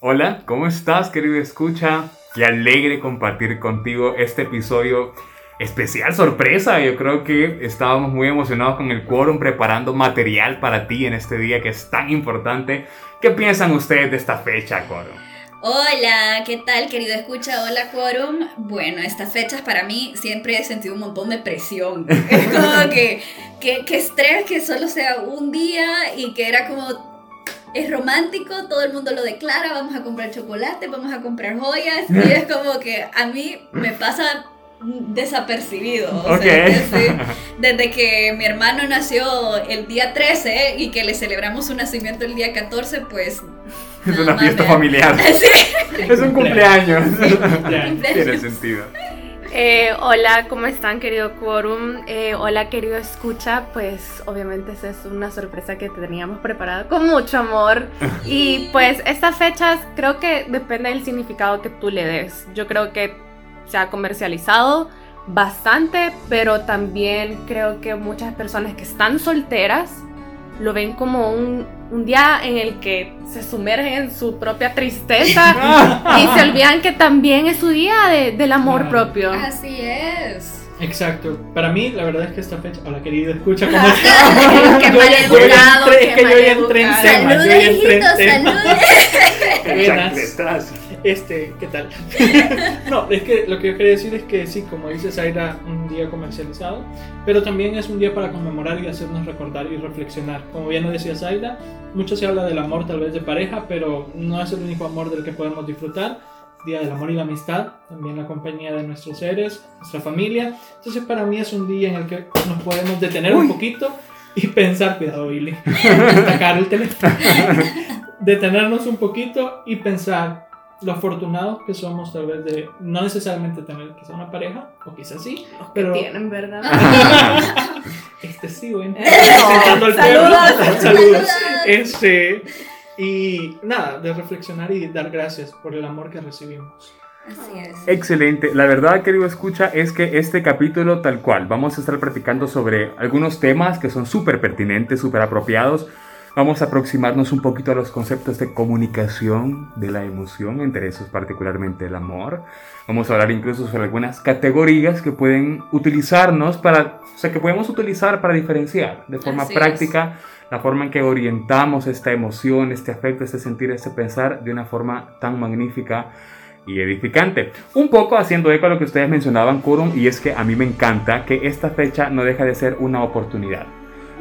Hola, ¿cómo estás, querido escucha? Qué alegre compartir contigo este episodio especial sorpresa. Yo creo que estábamos muy emocionados con el quórum preparando material para ti en este día que es tan importante. ¿Qué piensan ustedes de esta fecha, quórum? Hola, ¿qué tal querido escucha? Hola Quorum. Bueno, estas fechas para mí siempre he sentido un montón de presión. Es como que, que, que estrés que solo sea un día y que era como es romántico, todo el mundo lo declara, vamos a comprar chocolate, vamos a comprar joyas, y es como que a mí me pasa desapercibido. O sea, desde, desde, que mi hermano nació el día 13 y que le celebramos su nacimiento el día 14, pues... Es una fiesta familiar. ¿Sí? Es un cumpleaños. Tiene sentido. Eh, hola, ¿cómo están, querido Quorum? Eh, hola, querido Escucha. Pues obviamente esa es una sorpresa que teníamos preparada con mucho amor. Y pues estas fechas creo que depende del significado que tú le des. Yo creo que se ha comercializado bastante, pero también creo que muchas personas que están solteras lo ven como un, un, día en el que se sumergen en su propia tristeza y se olvidan que también es su día de, del amor propio. Así es. Exacto. Para mí, la verdad es que esta fecha. Hola, querido, escucha cómo está. qué mal educado. Es que yo ya entré en tema. Salud, hijito, salud. Este, ¿qué tal? no, es que lo que yo quería decir es que sí, como dice Zaira, un día comercializado, pero también es un día para conmemorar y hacernos recordar y reflexionar. Como bien lo decía Zaira, mucho se habla del amor tal vez de pareja, pero no es el único amor del que podemos disfrutar. Día del amor y la amistad, también la compañía de nuestros seres, nuestra familia. Entonces para mí es un día en el que nos podemos detener un poquito y pensar, cuidado Billy, sacar el teléfono, detenernos un poquito y pensar lo afortunados que somos tal vez de no necesariamente tener quizá una pareja, o quizás sí, Los pero... que tienen, ¿verdad? este sí, bueno. No, saludos. Saludos. Este, y nada, de reflexionar y dar gracias por el amor que recibimos. Así es. Excelente. La verdad, querido escucha, es que este capítulo tal cual, vamos a estar platicando sobre algunos temas que son súper pertinentes, súper apropiados Vamos a aproximarnos un poquito a los conceptos de comunicación de la emoción, entre esos particularmente el amor. Vamos a hablar incluso sobre algunas categorías que pueden utilizarnos para, o sea, que podemos utilizar para diferenciar de forma Así práctica la forma en que orientamos esta emoción, este afecto, este sentir, este pensar de una forma tan magnífica y edificante. Un poco haciendo eco a lo que ustedes mencionaban, Kurum, y es que a mí me encanta que esta fecha no deja de ser una oportunidad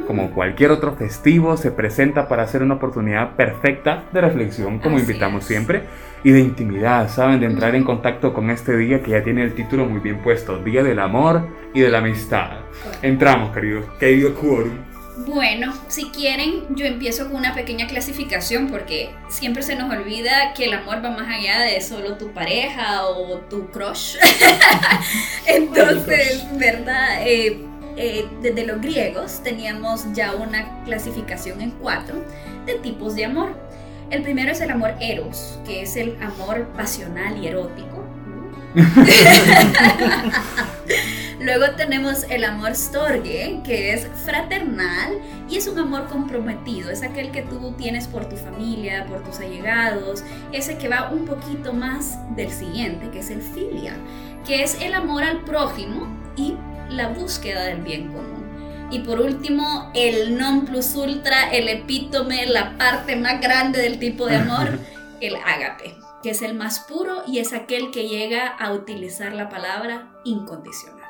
como cualquier otro festivo, se presenta para ser una oportunidad perfecta de reflexión, como Así invitamos es. siempre, y de intimidad, ¿saben? De entrar en contacto con este día que ya tiene el título muy bien puesto, Día del Amor y de la Amistad. Entramos, querido, querido quórum. Bueno, si quieren, yo empiezo con una pequeña clasificación porque siempre se nos olvida que el amor va más allá de solo tu pareja o tu crush. Entonces, ¿verdad? Eh, eh, desde los griegos teníamos ya una clasificación en cuatro de tipos de amor. El primero es el amor eros, que es el amor pasional y erótico. Luego tenemos el amor storge, que es fraternal y es un amor comprometido, es aquel que tú tienes por tu familia, por tus allegados, ese que va un poquito más del siguiente, que es el filia, que es el amor al prójimo y la búsqueda del bien común. Y por último, el non plus ultra, el epítome, la parte más grande del tipo de amor, el ágape, que es el más puro y es aquel que llega a utilizar la palabra incondicional.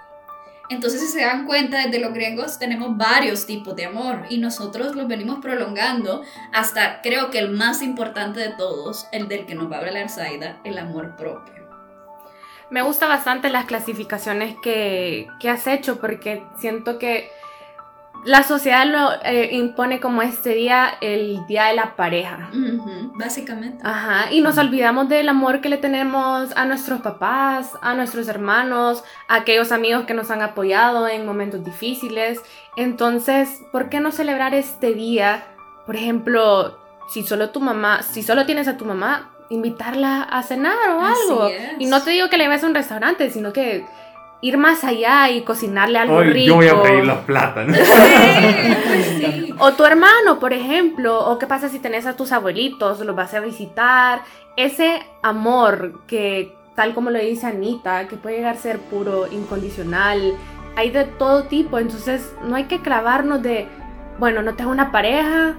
Entonces, si se dan cuenta, desde los griegos tenemos varios tipos de amor y nosotros los venimos prolongando hasta creo que el más importante de todos, el del que nos va a hablar Zaida, el amor propio. Me gusta bastante las clasificaciones que, que has hecho porque siento que la sociedad lo eh, impone como este día el día de la pareja. Básicamente. Ajá, y nos olvidamos del amor que le tenemos a nuestros papás, a nuestros hermanos, a aquellos amigos que nos han apoyado en momentos difíciles. Entonces, ¿por qué no celebrar este día? Por ejemplo, si solo tu mamá, si solo tienes a tu mamá, invitarla a cenar o algo. Y no te digo que le lleves a un restaurante, sino que ir más allá y cocinarle algo Hoy rico. yo voy a freír los plátanos. Sí, pues sí. O tu hermano, por ejemplo, o qué pasa si tenés a tus abuelitos, los vas a visitar. Ese amor que, tal como lo dice Anita, que puede llegar a ser puro, incondicional, hay de todo tipo, entonces no hay que clavarnos de, bueno, no tengo una pareja,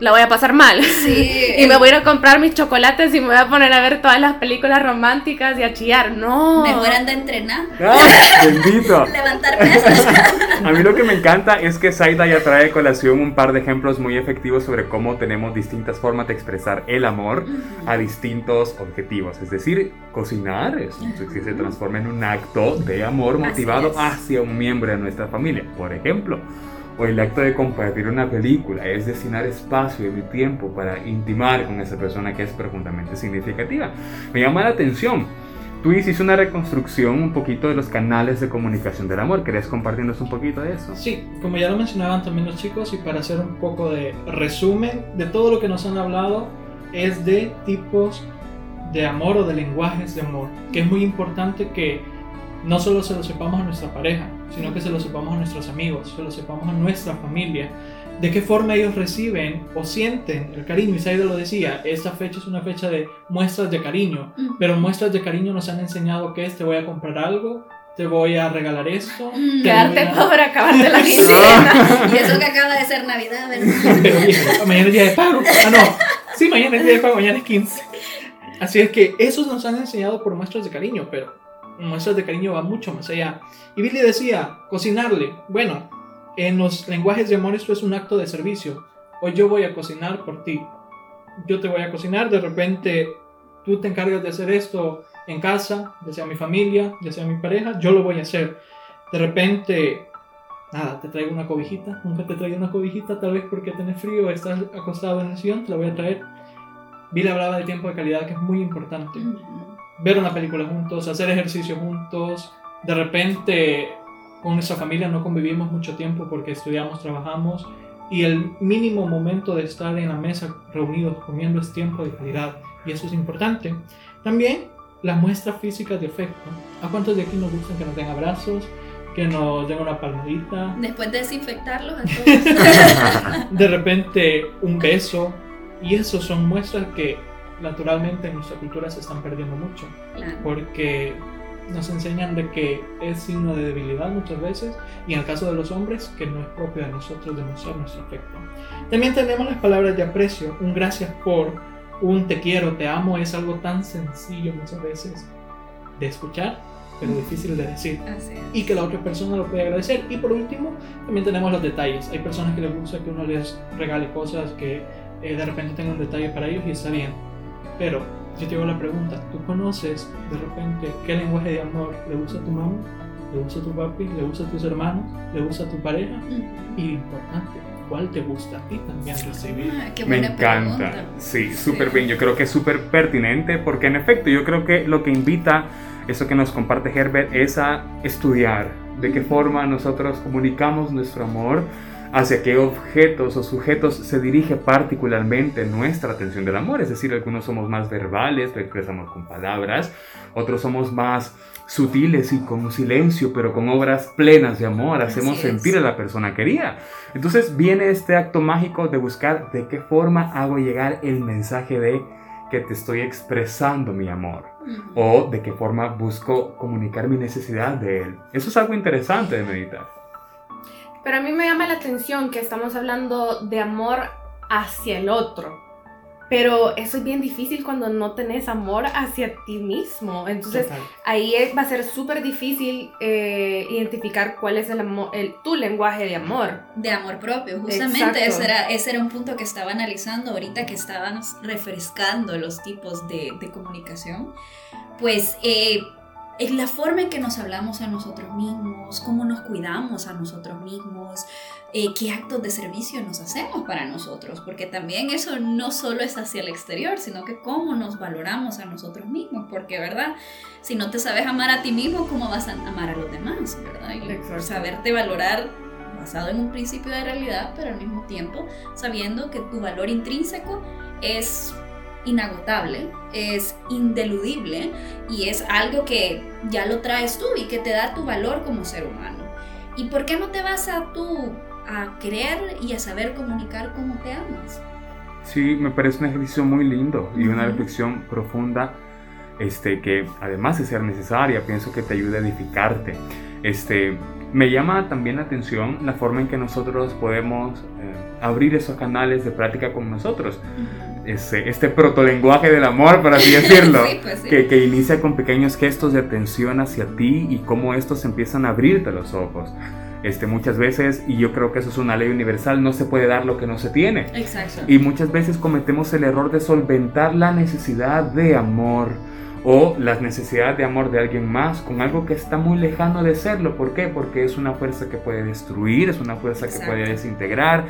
la voy a pasar mal. y me voy a ir a comprar mis chocolates y me voy a poner a ver todas las películas románticas y a chillar. No. Mejor anda a entrenar. ¡Ah! Bendito. Levantar pesas. a mí lo que me encanta es que Saida ya trae colación un par de ejemplos muy efectivos sobre cómo tenemos distintas formas de expresar el amor a distintos objetivos. Es decir, cocinar es, se transforma en un acto de amor motivado hacia un miembro de nuestra familia. Por ejemplo o el acto de compartir una película, es destinar espacio y tiempo para intimar con esa persona que es profundamente significativa. Me llama la atención. Tú hiciste una reconstrucción un poquito de los canales de comunicación del amor. ¿Querés compartirnos un poquito de eso? Sí, como ya lo mencionaban también los chicos y para hacer un poco de resumen de todo lo que nos han hablado es de tipos de amor o de lenguajes de amor, que es muy importante que no solo se lo sepamos a nuestra pareja, sino que se lo sepamos a nuestros amigos, se lo sepamos a nuestra familia, de qué forma ellos reciben o sienten el cariño. Isaida lo decía, esta fecha es una fecha de muestras de cariño, mm. pero muestras de cariño nos han enseñado que es te voy a comprar algo, te voy a regalar esto. Mm. Quedarte pobre, acabarte la quincena. y eso que acaba de ser Navidad, ¿verdad? Pero mañana es día de pago. Ah, no. Sí, mañana es día de pago, mañana es 15. Así es que esos nos han enseñado por muestras de cariño, pero muestras de cariño va mucho más allá. Y Billy decía, cocinarle. Bueno, en los lenguajes de amor esto es un acto de servicio. Hoy yo voy a cocinar por ti. Yo te voy a cocinar, de repente tú te encargas de hacer esto en casa, ya sea mi familia, ya sea mi pareja, yo lo voy a hacer. De repente, nada, te traigo una cobijita, nunca te traigo una cobijita, tal vez porque tenés frío, estás acostado en el sillón, te la voy a traer. Billy hablaba de tiempo de calidad, que es muy importante ver una película juntos, hacer ejercicio juntos. De repente con nuestra familia no convivimos mucho tiempo porque estudiamos, trabajamos y el mínimo momento de estar en la mesa reunidos comiendo es tiempo de calidad y eso es importante. También las muestras físicas de afecto. ¿A cuántos de aquí nos gustan que nos den abrazos? Que nos den una palmadita. Después de desinfectarlos de repente un beso. Y eso son muestras que naturalmente en nuestra cultura se están perdiendo mucho. Porque nos enseñan de que es signo de debilidad muchas veces y en el caso de los hombres que no es propio de nosotros demostrar nuestro afecto. También tenemos las palabras de aprecio, un gracias por, un te quiero, te amo, es algo tan sencillo muchas veces de escuchar, pero difícil de decir. Y que la otra persona lo puede agradecer. Y por último, también tenemos los detalles. Hay personas que les gusta que uno les regale cosas que eh, de repente tenga un detalle para ellos y está bien pero yo te hago la pregunta, ¿tú conoces de repente qué lenguaje de amor le gusta a tu mamá? ¿Le gusta a tu papi? ¿Le gusta a tus hermanos? ¿Le gusta a tu pareja? Y importante, ¿cuál te gusta a ti también recibir? Ah, qué Me encanta. Sí, súper bien. Yo creo que es súper pertinente porque en efecto yo creo que lo que invita eso que nos comparte Herbert es a estudiar de qué forma nosotros comunicamos nuestro amor hacia qué objetos o sujetos se dirige particularmente nuestra atención del amor. Es decir, algunos somos más verbales, lo expresamos con palabras, otros somos más sutiles y con silencio, pero con obras plenas de amor, hacemos sentir a la persona querida. Entonces viene este acto mágico de buscar de qué forma hago llegar el mensaje de que te estoy expresando mi amor o de qué forma busco comunicar mi necesidad de él. Eso es algo interesante de meditar. Pero a mí me llama la atención que estamos hablando de amor hacia el otro. Pero eso es bien difícil cuando no tenés amor hacia ti mismo. Entonces ahí va a ser súper difícil eh, identificar cuál es el, amor, el tu lenguaje de amor. De amor propio, justamente. Ese era, ese era un punto que estaba analizando ahorita que estábamos refrescando los tipos de, de comunicación. Pues eh, es la forma en que nos hablamos a nosotros mismos, cómo nos cuidamos a nosotros mismos, eh, qué actos de servicio nos hacemos para nosotros, porque también eso no solo es hacia el exterior, sino que cómo nos valoramos a nosotros mismos, porque, ¿verdad? Si no te sabes amar a ti mismo, ¿cómo vas a amar a los demás, ¿verdad? Y saberte valorar basado en un principio de realidad, pero al mismo tiempo sabiendo que tu valor intrínseco es inagotable, es indeludible y es algo que ya lo traes tú y que te da tu valor como ser humano. ¿Y por qué no te vas a tú a querer y a saber comunicar cómo te amas. Sí, me parece un ejercicio muy lindo y una reflexión profunda este, que además de ser necesaria, pienso que te ayuda a edificarte. Este, me llama también la atención la forma en que nosotros podemos eh, abrir esos canales de práctica con nosotros. Este, este protolenguaje del amor, por así decirlo, Sí, pues sí. que, que inicia con pequeños gestos de atención hacia ti y cómo estos empiezan a abrirte los ojos. Este, muchas veces, y yo creo que eso es una ley universal, no se puede dar lo que no se tiene. Exacto. Y muchas veces cometemos el error de solventar la necesidad de amor o la necesidad de amor de alguien más con algo que está muy lejano de serlo. ¿Por qué? Porque es una fuerza que puede destruir, es una fuerza que puede desintegrar,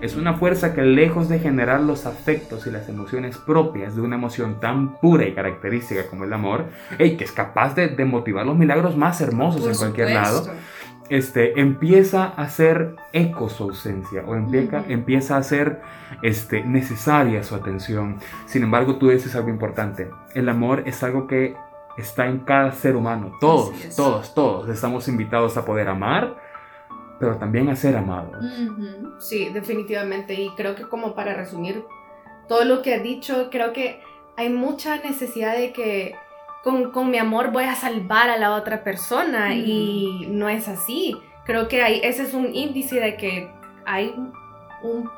es una fuerza que lejos de generar los afectos y las emociones propias de una emoción tan pura y característica como el amor, ey, que es capaz de, de motivar los milagros más hermosos Por en cualquier lado, supuesto. este, empieza a hacer eco su ausencia o empieza, empieza a ser este, necesaria su atención. Sin embargo, tú dices algo importante. El amor es algo que está en cada ser humano. Todos, todos, todos estamos invitados a poder amar, pero también a ser amados. Sí, definitivamente. Y creo que como para resumir todo lo que has dicho, creo que hay mucha necesidad de que con, con mi amor voy a salvar a la otra persona Mm. y no es así. Creo que hay, ese es un índice de que hay un,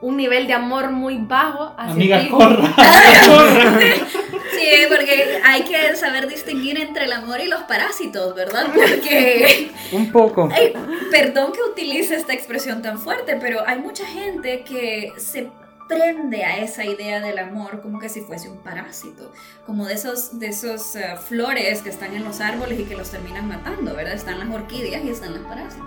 un nivel de amor muy bajo hacia Amiga, ti. corra. corra. Porque hay que saber distinguir entre el amor y los parásitos, ¿verdad? Porque, Un poco. ay, perdón que utilice esta expresión tan fuerte, pero hay mucha gente que se prende a esa idea del amor como que si fuese un parásito, como de esos, de esos eh, flores que están en los árboles y que los terminan matando, ¿verdad? Están las orquídeas y están las parásitas.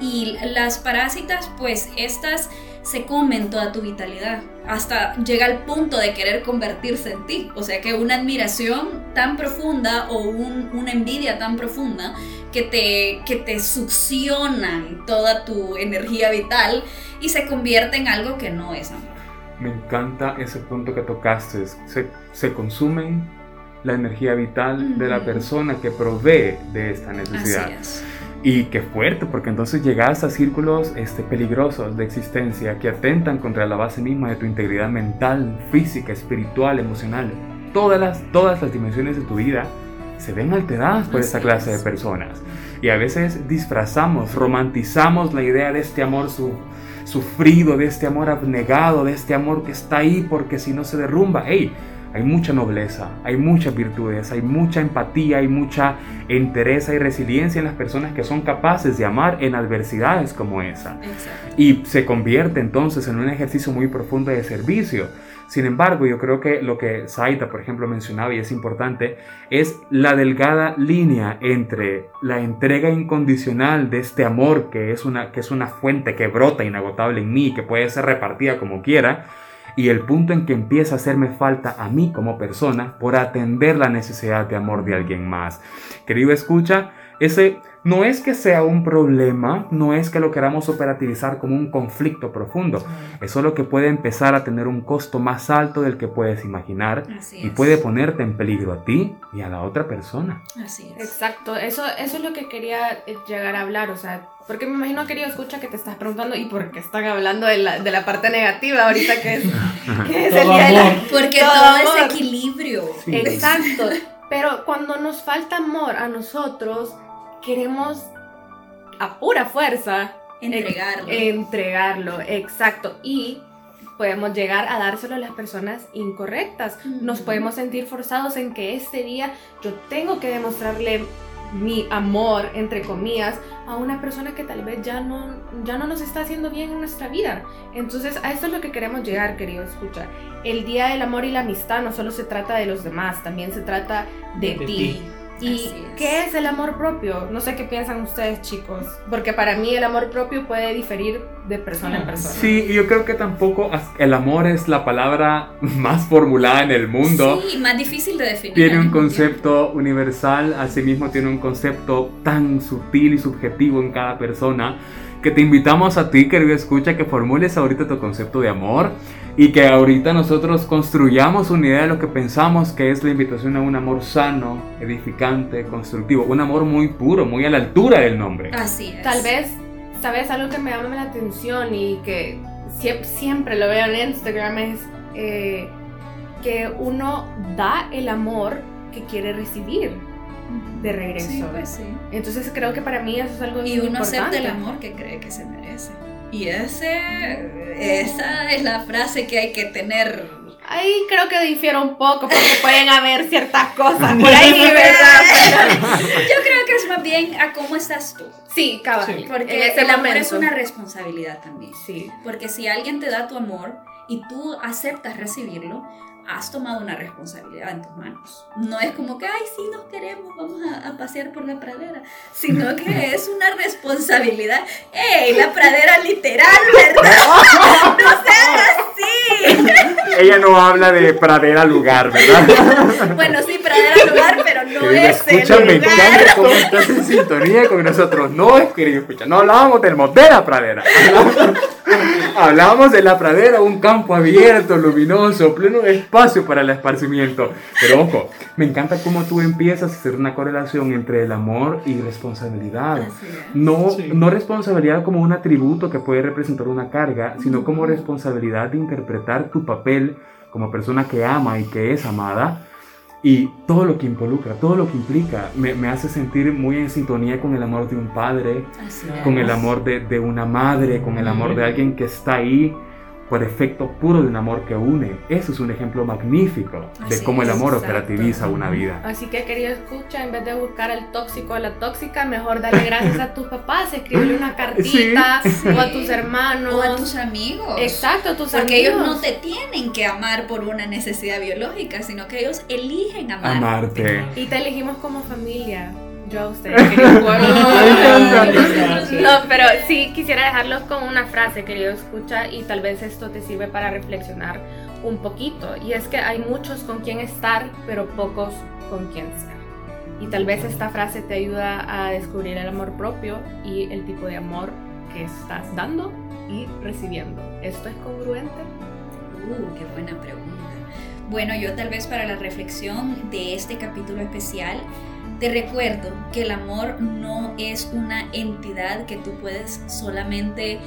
Y las parásitas, pues estas se comen toda tu vitalidad, hasta llega al punto de querer convertirse en ti. O sea que una admiración tan profunda o un- una envidia tan profunda que te, que te succionan toda tu energía vital y se convierte en algo que no es amor. Me encanta ese punto que tocaste. Se, se consumen la energía vital de la persona que provee de esta necesidad. Así es. Y qué fuerte, porque entonces llegas a círculos este, peligrosos de existencia que atentan contra la base misma de tu integridad mental, física, espiritual, emocional. Todas las, todas las dimensiones de tu vida se ven alteradas por esta Así clase de personas. Y a veces disfrazamos, romantizamos la idea de este amor su- sufrido, de este amor abnegado, de este amor que está ahí porque si no se derrumba. ¡Ey! Hay mucha nobleza, hay muchas virtudes, hay mucha empatía, hay mucha entereza y resiliencia en las personas que son capaces de amar en adversidades como esa. Exacto. Y se convierte entonces en un ejercicio muy profundo de servicio. Sin embargo, yo creo que lo que Saita, por ejemplo, mencionaba y es importante, es la delgada línea entre la entrega incondicional de este amor que es una, que es una fuente que brota inagotable en mí, que puede ser repartida como quiera, y el punto en que empieza a hacerme falta a mí como persona por atender la necesidad de amor de alguien más. Querido escucha, ese no es que sea un problema, no es que lo queramos operativizar como un conflicto profundo, es solo que puede empezar a tener un costo más alto del que puedes imaginar Así y es. puede ponerte en peligro a ti y a la otra persona. Así es. Exacto, eso, eso es lo que quería eh, llegar a hablar, o sea, porque me imagino, querido escucha, que te estás preguntando, ¿y por qué están hablando de la, de la parte negativa ahorita que es, que es el Todo día de la- amor. Porque Todo todo, es equilibrio. Sí. Exacto, pero cuando nos falta amor a nosotros, queremos a pura fuerza Entregarlo. entregarlo, exacto, y podemos llegar a dárselo a las personas incorrectas. Nos Ujú. podemos sentir forzados en que este día yo tengo que demostrarle mi amor, entre comillas, a una persona que tal vez ya no, ya no nos está haciendo bien en nuestra vida. Entonces, a esto es lo que queremos llegar, querido escuchar. El Día del Amor y la Amistad no solo se trata de los demás, también se trata de, De ti. ti. ¿Y es. qué es el amor propio? No sé qué piensan ustedes, chicos. Porque para mí el amor propio puede diferir de persona en persona. Sí, y yo creo que tampoco el amor es la palabra más formulada en el mundo. Sí, más difícil de definir. Tiene un concepto universal, asimismo tiene un concepto tan sutil y subjetivo en cada persona que te invitamos a ti, querido escucha, que formules ahorita tu concepto de amor y que ahorita nosotros construyamos una idea de lo que pensamos que es la invitación a un amor sano, edificante, constructivo, un amor muy puro, muy a la altura del nombre. Así es. Tal vez sabes, algo que me llama la atención y que siempre, siempre lo veo en Instagram es eh, que uno da el amor que quiere recibir de regreso. Sí, pues sí. Entonces creo que para mí eso es algo Y uno importante. acepta el amor que cree que se merece. Y ese, esa es la frase que hay que tener. Ahí creo que difiere un poco porque pueden haber ciertas cosas por ahí, ¿verdad? Yo creo que es más bien a cómo estás tú. Sí, cabal. Sí. Porque el amor momento. es una responsabilidad también. Sí. Porque si alguien te da tu amor y tú aceptas recibirlo, has tomado una responsabilidad en tus manos. No es como que, ay, sí, nos queremos, vamos a, a pasear por la pradera, sino que es una responsabilidad. ¡Ey, la pradera literal, verdad! ¡No sean así! Ella no habla de pradera lugar, ¿verdad? Bueno, sí, pradera lugar, pero no Querida es escucha, el me lugar. encanta cómo estás en sintonía con nosotros. No, querido escucha, no hablábamos del de la pradera. Hablábamos, de la pradera, un campo abierto, luminoso, pleno de espacio para el esparcimiento. Pero ojo, me encanta cómo tú empiezas a hacer una correlación entre el amor y responsabilidad. No, Sí. no responsabilidad como un atributo que puede representar una carga, sino como responsabilidad de interpretar tu papel como persona que ama y que es amada y todo lo que involucra, todo lo que implica, me, me hace sentir muy en sintonía con el amor de un padre, con el amor de, de una madre, con el amor de alguien que está ahí por efecto puro de un amor que une. Eso es un ejemplo magnífico de Así cómo el amor exacto. operativiza una vida. Así que querido escucha, en vez de buscar al tóxico o la tóxica, mejor darle gracias a tus papás, escribirle una cartita Sí. o a tus hermanos. O a tus amigos. Exacto, a tus Porque ellos amigos. no te tienen que amar por una necesidad biológica, sino que ellos eligen amar. Amarte. Y te elegimos como familia. Yo a ustedes. No, pero sí quisiera dejarlos con una frase, querido escucha, y tal vez esto te sirve para reflexionar un poquito. Y es que hay muchos con quien estar, pero pocos con quien ser. Y tal vez esta frase te ayuda a descubrir el amor propio y el tipo de amor que estás dando y recibiendo. ¿Esto es congruente? Uh, qué buena pregunta. Bueno, yo tal vez para la reflexión de este capítulo especial, te recuerdo que el amor no es una entidad que tú puedes solamente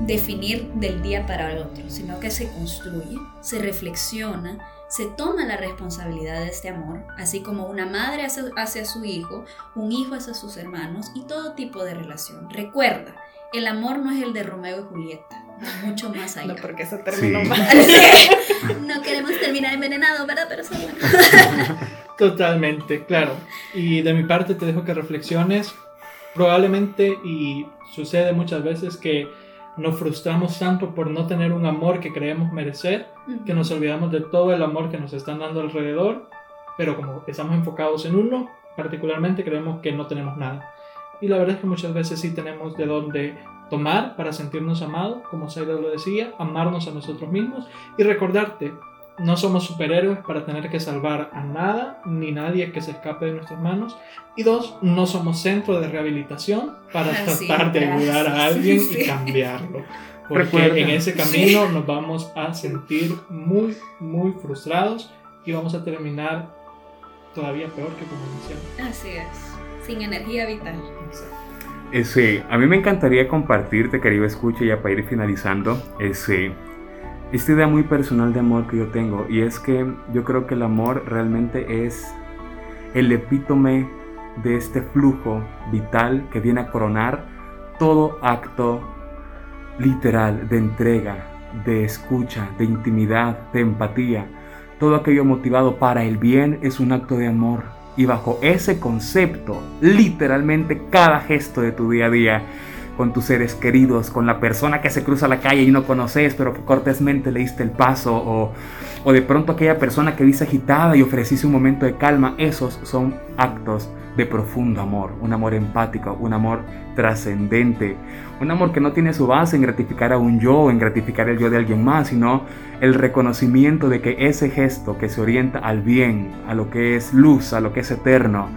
definir del día para el otro, sino que se construye, se reflexiona, se toma la responsabilidad de este amor, así como una madre hace hacia su hijo, un hijo hacia sus hermanos y todo tipo de relación. Recuerda, el amor no es el de Romeo y Julieta, mucho más allá. No, porque eso terminó Sí. mal. no queremos terminar envenenados, ¿verdad? Pero eso bueno. Totalmente, claro. Y de mi parte te dejo que reflexiones. Probablemente, y sucede muchas veces, que nos frustramos tanto por no tener un amor que creemos merecer, que nos olvidamos de todo el amor que nos están dando alrededor, pero como estamos enfocados en uno, particularmente creemos que no tenemos nada. Y la verdad es que muchas veces sí tenemos de dónde tomar para sentirnos amados, como Saida lo decía, amarnos a nosotros mismos y recordarte, no somos superhéroes para tener que salvar a nada ni nadie que se escape de nuestras manos. Y dos, no somos centro de rehabilitación para Así, tratar de gracias. ayudar a alguien y Sí. cambiarlo. Porque Recuerda. en ese camino nos vamos a sentir muy, muy frustrados y vamos a terminar todavía peor que como iniciamos. Así es, sin energía vital. Sí, a mí me encantaría compartirte, querido escucha, ya para ir finalizando, ese, esta idea muy personal de amor que yo tengo. Y es que yo creo que el amor realmente es el epítome de este flujo vital que viene a coronar todo acto literal de entrega, de escucha, de intimidad, de empatía. Todo aquello motivado para el bien es un acto de amor. Y bajo ese concepto, literalmente cada gesto de tu día a día, con tus seres queridos, con la persona que se cruza la calle y no conoces, pero que cortésmente le diste el paso, o, o de pronto aquella persona que viste agitada y ofreciste un momento de calma, esos son actos de profundo amor, un amor empático, un amor trascendente, un amor que no tiene su base en gratificar a un yo, en gratificar el yo de alguien más, sino el reconocimiento de que ese gesto que se orienta al bien, a lo que es luz, a lo que es eterno,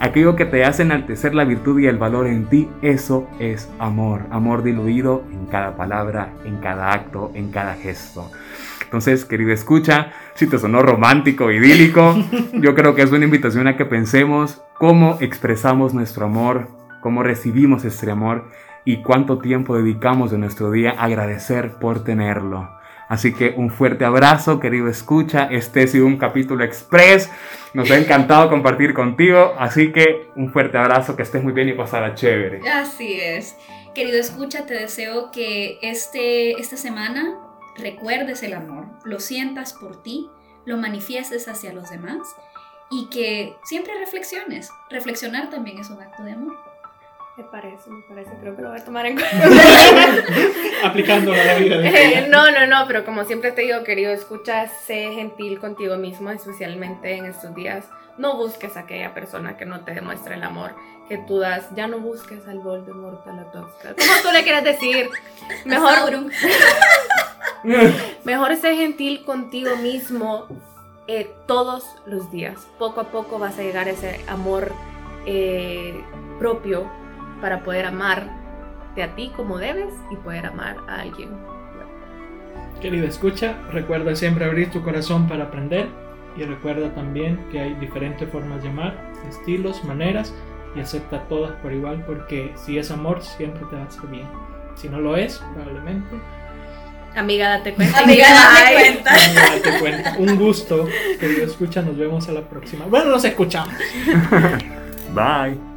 aquello que te hace enaltecer la virtud y el valor en ti, eso es amor, amor diluido en cada palabra, en cada acto, en cada gesto. Entonces, querido escucha, si te sonó romántico, idílico, yo creo que es una invitación a que pensemos cómo expresamos nuestro amor, cómo recibimos este amor y cuánto tiempo dedicamos de nuestro día a agradecer por tenerlo. Así que un fuerte abrazo, querido escucha. Este ha sido un capítulo express. Nos ha encantado compartir contigo. Así que un fuerte abrazo, que estés muy bien y pasará chévere. Así es. Querido escucha, te deseo que este, esta semana recuerdes el amor, lo sientas por ti, lo manifiestes hacia los demás y que siempre reflexiones. Reflexionar también es un acto de amor. Me parece, me parece, creo que lo voy a tomar en cuenta. Aplicándolo a la vida. Eh, no, no, no, pero como siempre te digo, querido, escucha, sé gentil contigo mismo, especialmente en estos días. No busques a aquella persona que no te demuestre el amor que tú das. Ya no busques al Voldemort, a la tóxica. Como tú le quieras decir. Mejor, mejor sé gentil contigo mismo eh, todos los días. Poco a poco vas a llegar a ese amor eh, propio para poder amarte a ti como debes y poder amar a alguien. Querida escucha, recuerda siempre abrir tu corazón para aprender y recuerda también que hay diferentes formas de amar, estilos, maneras y acepta todas por igual porque si es amor siempre te va a hacer bien. Si no lo es, probablemente. Amiga, date cuenta. Amiga, date cuenta. no date cuenta. Un gusto, querido escucha, nos vemos a la próxima. Bueno, nos escuchamos. Bye.